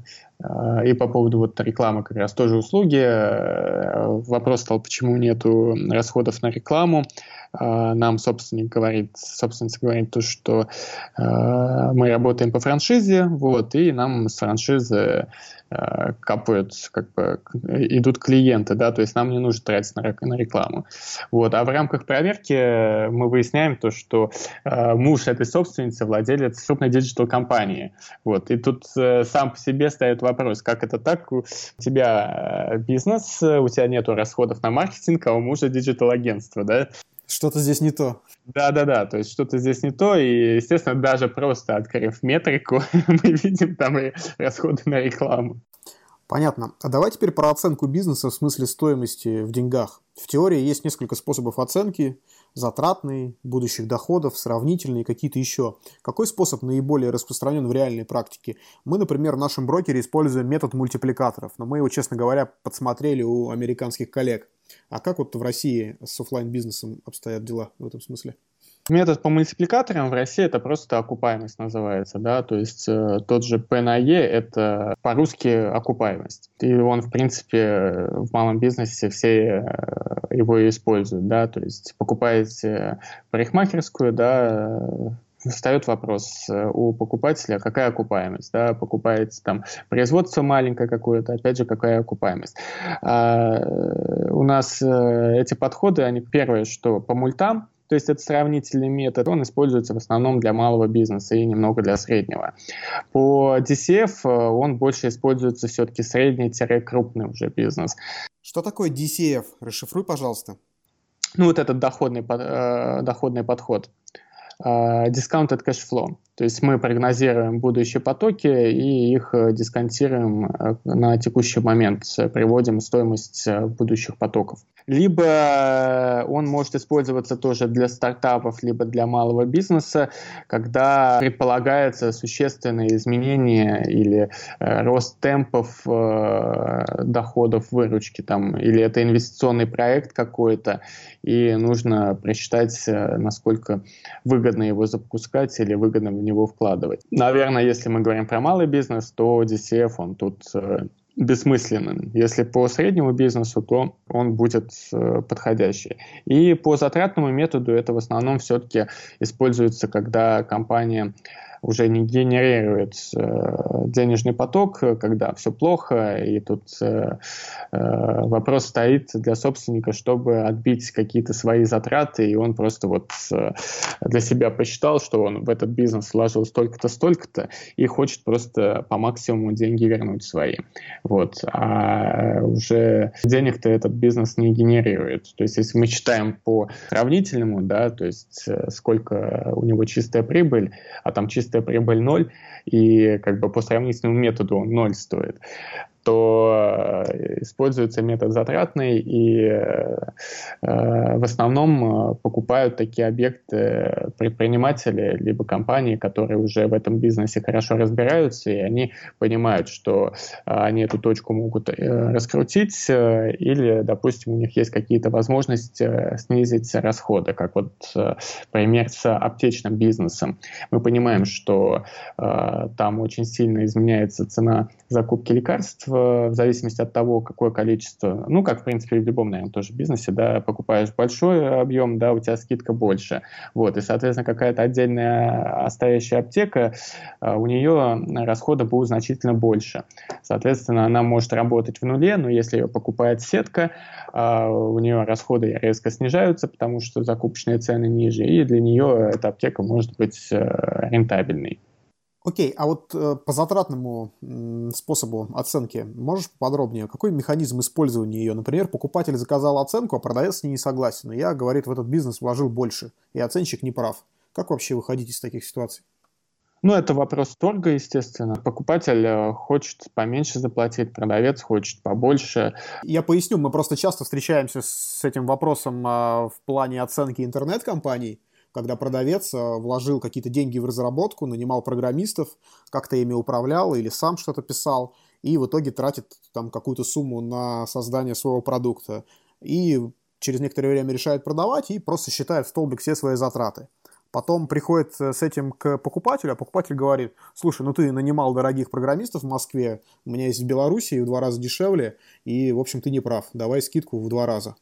И по поводу вот рекламы как раз тоже услуги. Вопрос стал, почему нету расходов на рекламу. Нам собственник говорит, собственница говорит то, что мы работаем по франшизе, вот, и нам с франшизы Э, капают, как бы идут клиенты, да, то есть нам не нужно тратить на, на рекламу. Вот. А в рамках проверки мы выясняем то, что э, муж этой собственницы владелец крупной digital-компании. Вот. И тут э, сам по себе стоит вопрос, как это так, у тебя э, бизнес, у тебя нету расходов на маркетинг, а у мужа digital-агентство, да? Что-то здесь не то. Да-да-да, то есть что-то здесь не то, и, естественно, даже просто открыв метрику, мы видим там и расходы на рекламу. Понятно. А давай теперь про оценку бизнеса в смысле стоимости в деньгах. В теории есть несколько способов оценки. Затратный, будущих доходов, сравнительный, какие-то еще. Какой способ наиболее распространен в реальной практике? Мы, например, в нашем брокере используем метод мультипликаторов, но мы его, честно говоря, подсмотрели у американских коллег. А как вот в России с офлайн бизнесом обстоят дела в этом смысле? Метод по мультипликаторам в России это просто окупаемость называется, да, то есть э, тот же P на E это по-русски окупаемость. И он, в принципе, в малом бизнесе все э, его используют, да, то есть покупаете парикмахерскую, да, встает вопрос э, у покупателя, какая окупаемость, да, покупаете там производство маленькое какое-то, опять же, какая окупаемость. А, у нас эти подходы, они первое, что по мультам, то есть это сравнительный метод, он используется в основном для малого бизнеса и немного для среднего. По DCF э, он больше используется все-таки средний-крупный уже бизнес. Что такое DCF? Расшифруй, пожалуйста. Ну, вот этот доходный, э, доходный подход. Э, discounted cash flow. То есть мы прогнозируем будущие потоки и их э, дисконтируем э, на текущий момент, приводим стоимость будущих потоков. Либо он может использоваться тоже для стартапов, либо для малого бизнеса, когда предполагается существенное изменение или рост темпов доходов выручки, там, или это инвестиционный проект какой-то, и нужно просчитать, насколько выгодно его запускать или выгодно в него вкладывать. Наверное, если мы говорим про малый бизнес, то DCF, он тут э, бессмысленным. Если по среднему бизнесу, то он будет э, подходящий. И по затратному методу это в основном все-таки используется, когда компания уже не генерирует э, денежный поток, когда все плохо, и тут э, э, вопрос стоит для собственника, чтобы отбить какие-то свои затраты, и он просто вот э, для себя посчитал, что он в этот бизнес вложил столько-то, столько-то, и хочет просто по максимуму деньги вернуть свои. Вот. А уже денег-то этот бизнес не генерирует. То есть если мы считаем по сравнительному, да, то есть э, сколько у него чистая прибыль, а там чистая чистая прибыль ноль, и как бы по сравнительному методу он ноль стоит то э, используется метод затратный, и э, в основном э, покупают такие объекты предприниматели, либо компании, которые уже в этом бизнесе хорошо разбираются, и они понимают, что они эту точку могут раскрутить, или, допустим, у них есть какие-то возможности снизить расходы, как вот пример с аптечным бизнесом. Мы понимаем, что там очень сильно изменяется цена закупки лекарств, в зависимости от того, какое количество, ну, как, в принципе, в любом, наверное, тоже бизнесе, да, покупаешь большой объем, да, у тебя скидка больше. Вот, и, соответственно, какая-то отдельная остоящая аптека, а, у нее расходы будут значительно больше. Соответственно, она может работать в нуле, но если ее покупает сетка, а, у нее расходы резко снижаются, потому что закупочные цены ниже, и для нее эта аптека может быть э, рентабельной. Окей, а вот э, по затратному э, способу оценки можешь подробнее? Какой механизм использования ее? Например, покупатель заказал оценку, а продавец с ней не согласен. И я, говорит, в этот бизнес вложил больше, и оценщик не прав. Как вообще выходить из таких ситуаций? Ну, это вопрос торга, естественно. Покупатель э, хочет поменьше заплатить, продавец хочет побольше. Я поясню, мы просто часто встречаемся с этим вопросом а, в плане оценки интернет-компаний когда продавец э, вложил какие-то деньги в разработку, нанимал программистов, как-то ими управлял или сам что-то писал, и в итоге тратит там какую-то сумму на создание своего продукта. И через некоторое время решает продавать и просто считает в столбик все свои затраты. потом приходит с этим к покупателю, а покупатель говорит, слушай, ну ты нанимал дорогих программистов в Москве, у меня есть в Беларуси в два раза дешевле, и, в общем, ты не прав, давай скидку в два раза.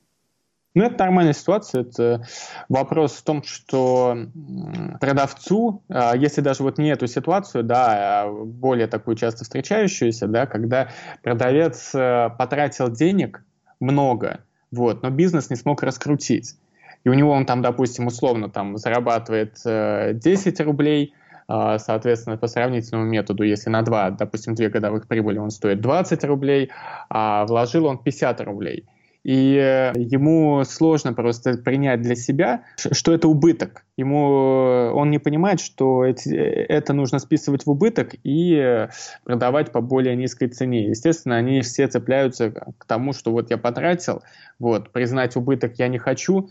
Ну, это нормальная ситуация. Это вопрос в том, что продавцу, а, если даже вот не эту ситуацию, да, а более такую часто встречающуюся, да, когда продавец э, потратил денег много, вот, но бизнес не смог раскрутить. И у него он там, допустим, условно там зарабатывает 10 э, рублей, а, соответственно, по сравнительному методу, если на 2, допустим, 2 годовых прибыли он стоит 20 рублей, а вложил он 50 рублей – и э, ему сложно просто принять для себя, что это убыток. Ему э, он не понимает, что эти, это нужно списывать в убыток и э, продавать по более низкой цене. Естественно, они все цепляются к тому, что вот я потратил, вот признать убыток я не хочу,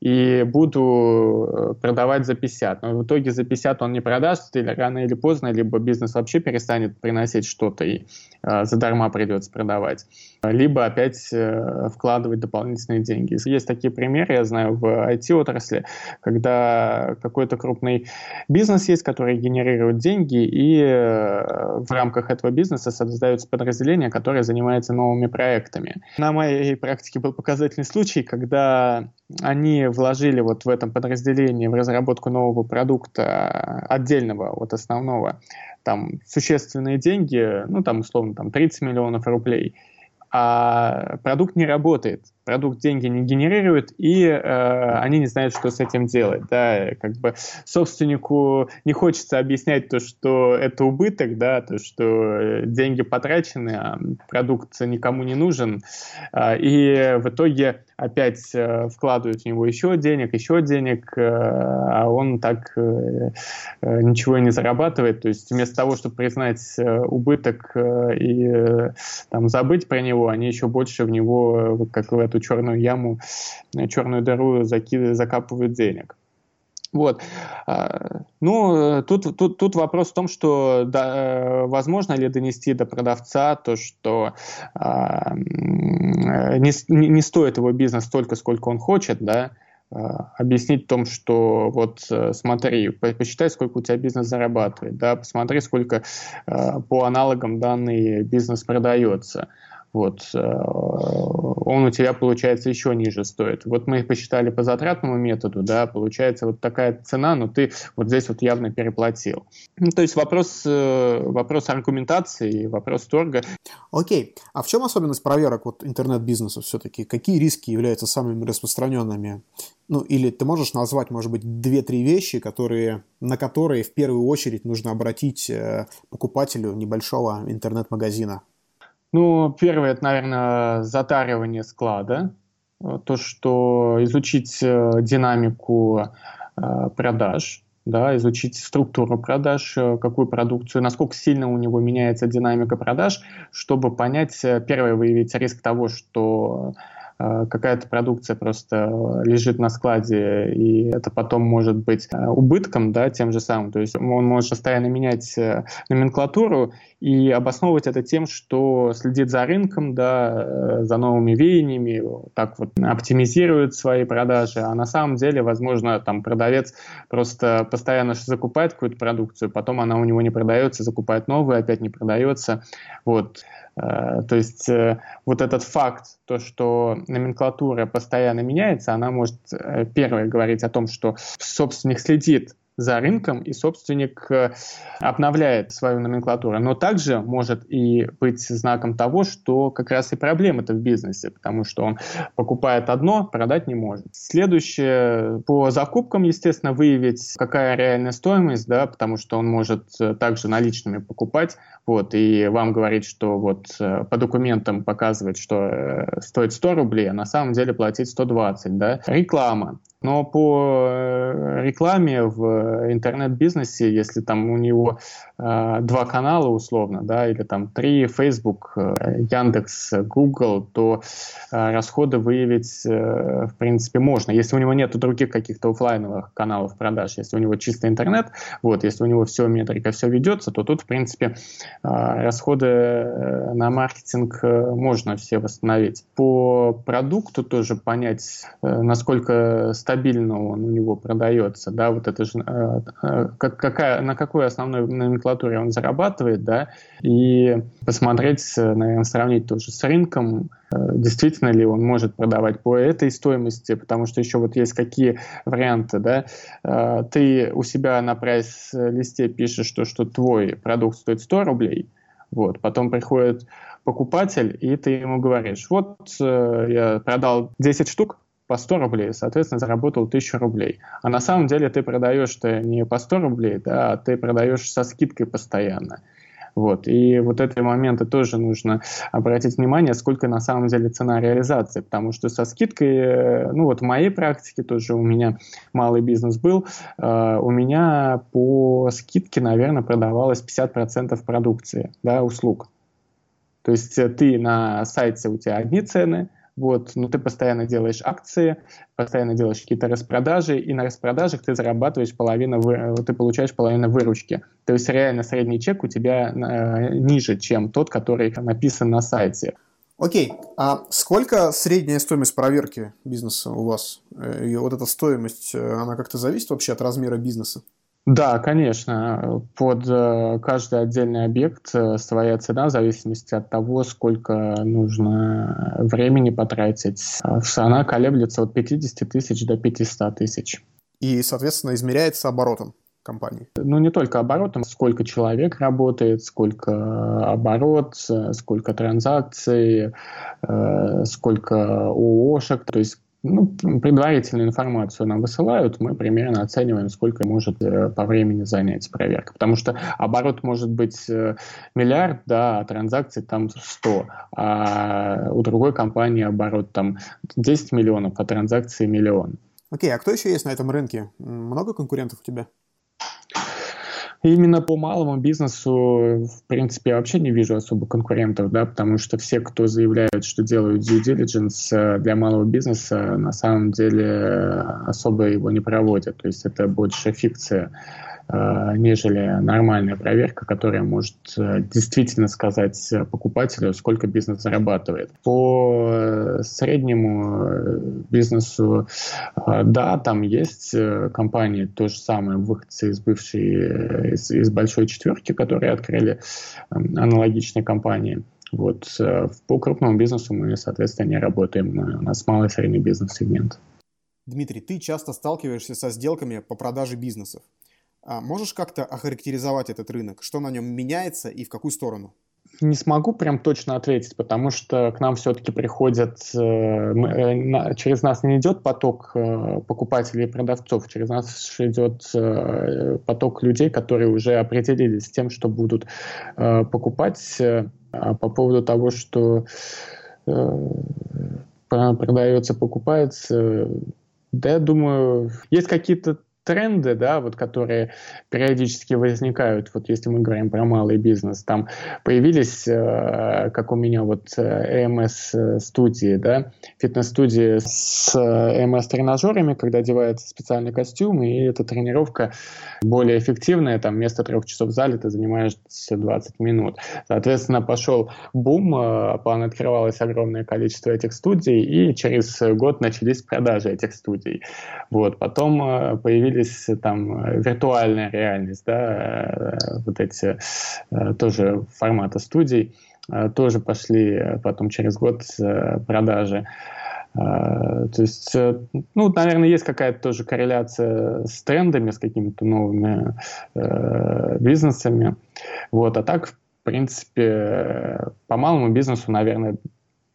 и буду э, продавать за 50. Но в итоге за 50 он не продаст, или рано или поздно, либо бизнес вообще перестанет приносить что-то и э, задарма придется продавать, либо опять э, вкладывать дополнительные деньги. Есть такие примеры, я знаю, в IT-отрасли, когда какой-то крупный бизнес есть, который генерирует деньги, и э, в рамках этого бизнеса создаются подразделения, которые занимаются новыми проектами. На моей практике был показательный случай, когда они вложили вот в этом подразделении в разработку нового продукта отдельного от основного там существенные деньги, ну там условно там 30 миллионов рублей, а продукт не работает продукт деньги не генерирует, и э, они не знают, что с этим делать. Да, как бы собственнику не хочется объяснять то, что это убыток, да, то, что э, деньги потрачены, а продукт никому не нужен, э, и в итоге опять э, вкладывают в него еще денег, еще денег, э, а он так э, э, ничего не зарабатывает. То есть вместо того, чтобы признать э, убыток э, и э, там забыть про него, они еще больше в него, э, как в эту черную яму, э, черную дыру закидывают, закапывают денег. Вот. А, ну, тут, тут, тут вопрос в том, что да, э, возможно ли донести до продавца то, что а, не, не стоит его бизнес столько, сколько он хочет, да, а, объяснить в том, что вот э, смотри, посчитай, сколько у тебя бизнес зарабатывает, да, посмотри, сколько по аналогам данный бизнес продается вот, э, он у тебя, получается, еще ниже стоит. Вот мы посчитали по затратному методу, да, получается вот такая цена, но ты вот здесь вот явно переплатил. Ну, то есть вопрос, э, вопрос аргументации, вопрос торга. Окей, а в чем особенность проверок вот интернет-бизнеса все-таки? Какие риски являются самыми распространенными? Ну, или ты можешь назвать, может быть, две-три вещи, которые, на которые в первую очередь нужно обратить э, покупателю небольшого интернет-магазина? Ну, первое, это, наверное, затаривание склада. То, что изучить э, динамику э, продаж, да, изучить структуру продаж, э, какую продукцию, насколько сильно у него меняется динамика продаж, чтобы понять, первое, выявить риск того, что какая-то продукция просто лежит на складе, и это потом может быть убытком, да, тем же самым. То есть он может постоянно менять номенклатуру и обосновывать это тем, что следит за рынком, да, за новыми веяниями, так вот оптимизирует свои продажи, а на самом деле, возможно, там продавец просто постоянно закупает какую-то продукцию, потом она у него не продается, закупает новую, опять не продается, вот. Э, то есть э, вот этот факт, то, что номенклатура постоянно меняется, она может э, первое говорить о том, что собственник следит за рынком, и собственник э, обновляет свою номенклатуру. Но также может и быть знаком того, что как раз и проблема-то в бизнесе, потому что он покупает одно, продать не может. Следующее, по закупкам, естественно, выявить, какая реальная стоимость, да, потому что он может э, также наличными покупать, вот, и вам говорить, что вот э, по документам показывать, что стоит 100 рублей, а на самом деле платить 120, да. Реклама. Но по рекламе в интернет-бизнесе, если там у него э, два канала условно, да, или там три, Facebook, э, Яндекс, Google, то э, расходы выявить, э, в принципе, можно. Если у него нет других каких-то офлайновых каналов продаж, если у него чисто интернет, вот, если у него все метрика, все ведется, то тут, в принципе, э, расходы э, на маркетинг э, можно все восстановить. По продукту тоже понять, э, насколько стабильно он у него продается, да, вот это же э, э, как, какая, на какой основной номенклатуре он зарабатывает, да, и посмотреть, наверное, сравнить тоже с рынком, действительно ли он может продавать по этой стоимости, потому что еще вот есть какие варианты, да, ты у себя на прайс-листе пишешь, что, что твой продукт стоит 100 рублей, вот, потом приходит покупатель, и ты ему говоришь, вот я продал 10 штук, по 100 рублей, соответственно, заработал 1000 рублей. А на самом деле ты продаешь-то не по 100 рублей, да, а ты продаешь со скидкой постоянно. Вот. И вот эти моменты тоже нужно обратить внимание, сколько на самом деле цена реализации, потому что со скидкой, э, ну вот в моей практике тоже у меня малый бизнес был, э, у меня по скидке, наверное, продавалось 50% продукции, да, услуг. То есть э, ты на сайте, у тебя одни цены, вот, но ты постоянно делаешь акции, постоянно делаешь какие-то распродажи, и на распродажах ты зарабатываешь половину, ты получаешь половину выручки. То есть реально средний чек у тебя э, ниже, чем тот, который написан на сайте. Окей, а сколько средняя стоимость проверки бизнеса у вас? Э, и вот эта стоимость, э, она как-то зависит вообще от размера бизнеса? Да, конечно. Под э, каждый отдельный объект э, своя цена в зависимости от того, сколько нужно времени потратить. Она колеблется от 50 тысяч до 500 тысяч. И, соответственно, измеряется оборотом компании? Ну, не только оборотом, сколько человек работает, сколько оборот, сколько транзакций, э, сколько ООшек, то есть ну, предварительную информацию нам высылают, мы примерно оцениваем, сколько может э, по времени занять проверка. Потому что оборот может быть э, миллиард, да, а транзакций там 100, а у другой компании оборот там 10 миллионов, а транзакции миллион. Окей, а кто еще есть на этом рынке? Много конкурентов у тебя? Именно по малому бизнесу, в принципе, я вообще не вижу особо конкурентов, да, потому что все, кто заявляют, что делают due diligence э, для малого бизнеса, на самом деле особо его не проводят. То есть это больше фикция. Э, нежели нормальная проверка, которая может э, действительно сказать покупателю, сколько бизнес зарабатывает. По среднему бизнесу, э, да, там есть компании, то же самое, выходцы из бывшей, из, из большой четверки, которые открыли аналогичные компании. Вот. По крупному бизнесу мы, соответственно, не работаем. У нас малый и средний бизнес-сегмент. Дмитрий, ты часто сталкиваешься со сделками по продаже бизнесов. А можешь как-то охарактеризовать этот рынок? Что на нем меняется и в какую сторону? Не смогу прям точно ответить, потому что к нам все-таки приходят, э, э, через нас не идет поток э, покупателей и продавцов, через нас идет поток людей, которые уже определились с тем, что будут покупать. А по поводу того, что продается, покупается, да, я думаю, есть какие-то тренды, да, вот которые периодически возникают, вот если мы говорим про малый бизнес, там появились, э, как у меня вот ЭМС-студии, да, фитнес-студии с ЭМС-тренажерами, когда одевается специальный костюм, и эта тренировка более эффективная, там вместо трех часов в зале ты занимаешься 20 минут. Соответственно, пошел бум, э, открывалось огромное количество этих студий, и через год начались продажи этих студий. Вот. Потом э, появились появились там э, виртуальная реальность, да, э, вот эти э, тоже форматы студий, тоже пошли потом через год продажи. То есть, ну, наверное, есть какая-то тоже корреляция с трендами, с какими-то новыми э, бизнесами. Вот, а так, в принципе, по малому бизнесу, наверное,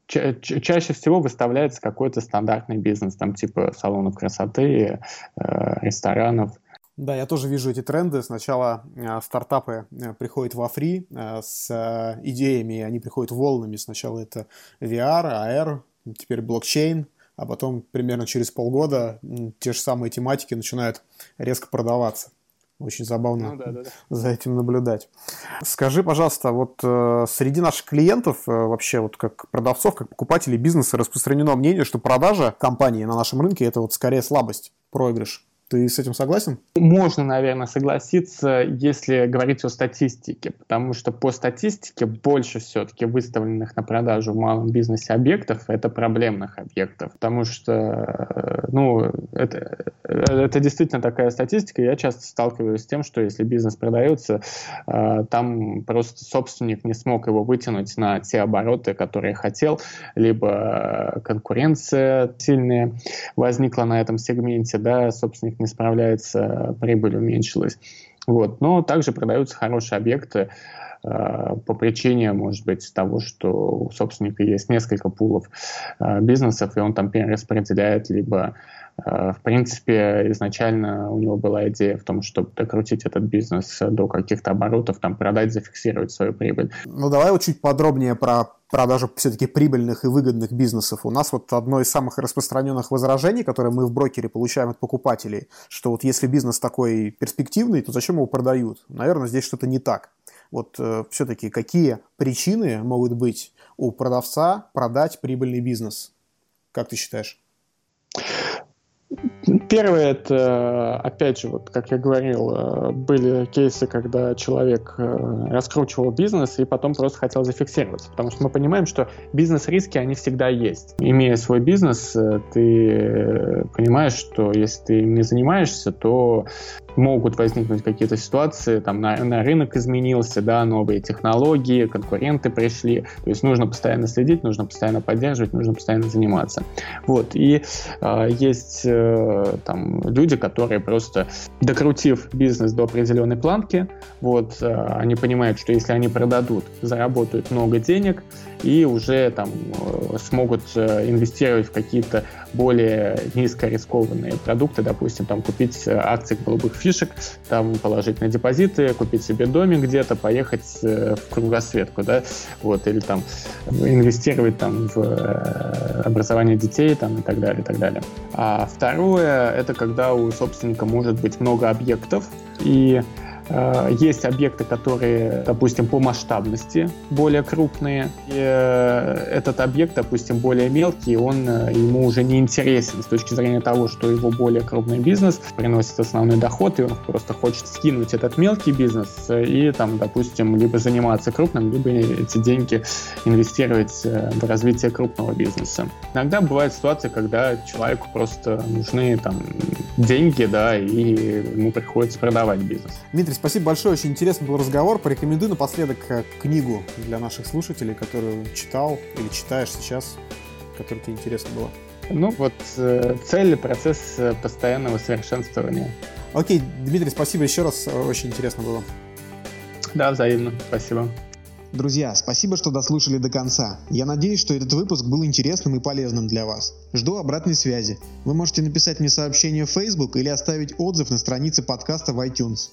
ча- чаще всего выставляется какой-то стандартный бизнес, там типа салонов красоты, э, ресторанов. Да, я тоже вижу эти тренды. Сначала э, стартапы э, приходят во фри э, с э, идеями, они приходят волнами. Сначала это VR, AR, теперь блокчейн, а потом примерно через полгода те же самые тематики начинают резко продаваться. Очень забавно ну, да, да, да. за этим наблюдать. Скажи, пожалуйста, вот э, среди наших клиентов, э, вообще вот как продавцов, как покупателей бизнеса распространено мнение, что продажа компании на нашем рынке это вот скорее слабость, проигрыш. Ты с этим согласен? Можно, наверное, согласиться, если говорить о статистике, потому что по статистике больше все-таки выставленных на продажу в малом бизнесе объектов это проблемных объектов, потому что, ну, это, это действительно такая статистика. Я часто сталкиваюсь с тем, что если бизнес продается, э, там просто собственник не смог его вытянуть на те обороты, которые хотел, либо конкуренция сильная возникла на этом сегменте, да, собственник не справляется, прибыль уменьшилась. Вот. Но также продаются хорошие объекты э, по причине, может быть, того, что у собственника есть несколько пулов э, бизнесов, и он там перераспределяет либо Э, в принципе, изначально у него была идея в том, чтобы докрутить этот бизнес до каких-то оборотов, там продать, зафиксировать свою прибыль. Ну, давай вот чуть подробнее про продажу все-таки прибыльных и выгодных бизнесов. У нас вот одно из самых распространенных возражений, которые мы в брокере получаем от покупателей, что вот если бизнес такой перспективный, то зачем его продают? Наверное, здесь что-то не так. Вот э, все-таки какие причины могут быть у продавца продать прибыльный бизнес? Как ты считаешь? Первое, это, опять же, вот как я говорил, э, были кейсы, когда человек э, раскручивал бизнес и потом просто хотел зафиксироваться, потому что мы понимаем, что бизнес-риски, они всегда есть. Имея свой бизнес, э, ты понимаешь, что если ты им не занимаешься, то могут возникнуть какие-то ситуации, там на, на рынок изменился, да, новые технологии, конкуренты пришли, то есть нужно постоянно следить, нужно постоянно поддерживать, нужно постоянно заниматься. Вот, и э, есть э, там люди, которые просто, докрутив бизнес до определенной планки, вот, э, они понимают, что если они продадут, заработают много денег, и уже там э, смогут э, инвестировать в какие-то более низкорискованные продукты, допустим, там купить э, акции голубых фишек, там положить на депозиты, купить себе домик где-то, поехать в кругосветку, да, вот, или там инвестировать там в образование детей там и так далее, и так далее. А второе, это когда у собственника может быть много объектов, и есть объекты, которые, допустим, по масштабности более крупные. И э, этот объект, допустим, более мелкий, он э, ему уже не интересен с точки зрения того, что его более крупный бизнес приносит основной доход, и он просто хочет скинуть этот мелкий бизнес и там, допустим, либо заниматься крупным, либо эти деньги инвестировать в развитие крупного бизнеса. Иногда бывает ситуация, когда человеку просто нужны там деньги, да, и ему приходится продавать бизнес. Дмитрий, Дмитрий, спасибо большое, очень интересный был разговор. Порекомендуй напоследок э, книгу для наших слушателей, которую читал или читаешь сейчас, которая тебе интересно было. Ну вот э, цель, процесс э, постоянного совершенствования. Окей, Дмитрий, спасибо еще раз, очень интересно было. Да, взаимно, спасибо. Друзья, спасибо, что дослушали до конца. Я надеюсь, что этот выпуск был интересным и полезным для вас. Жду обратной связи. Вы можете написать мне сообщение в Facebook или оставить отзыв на странице подкаста в iTunes.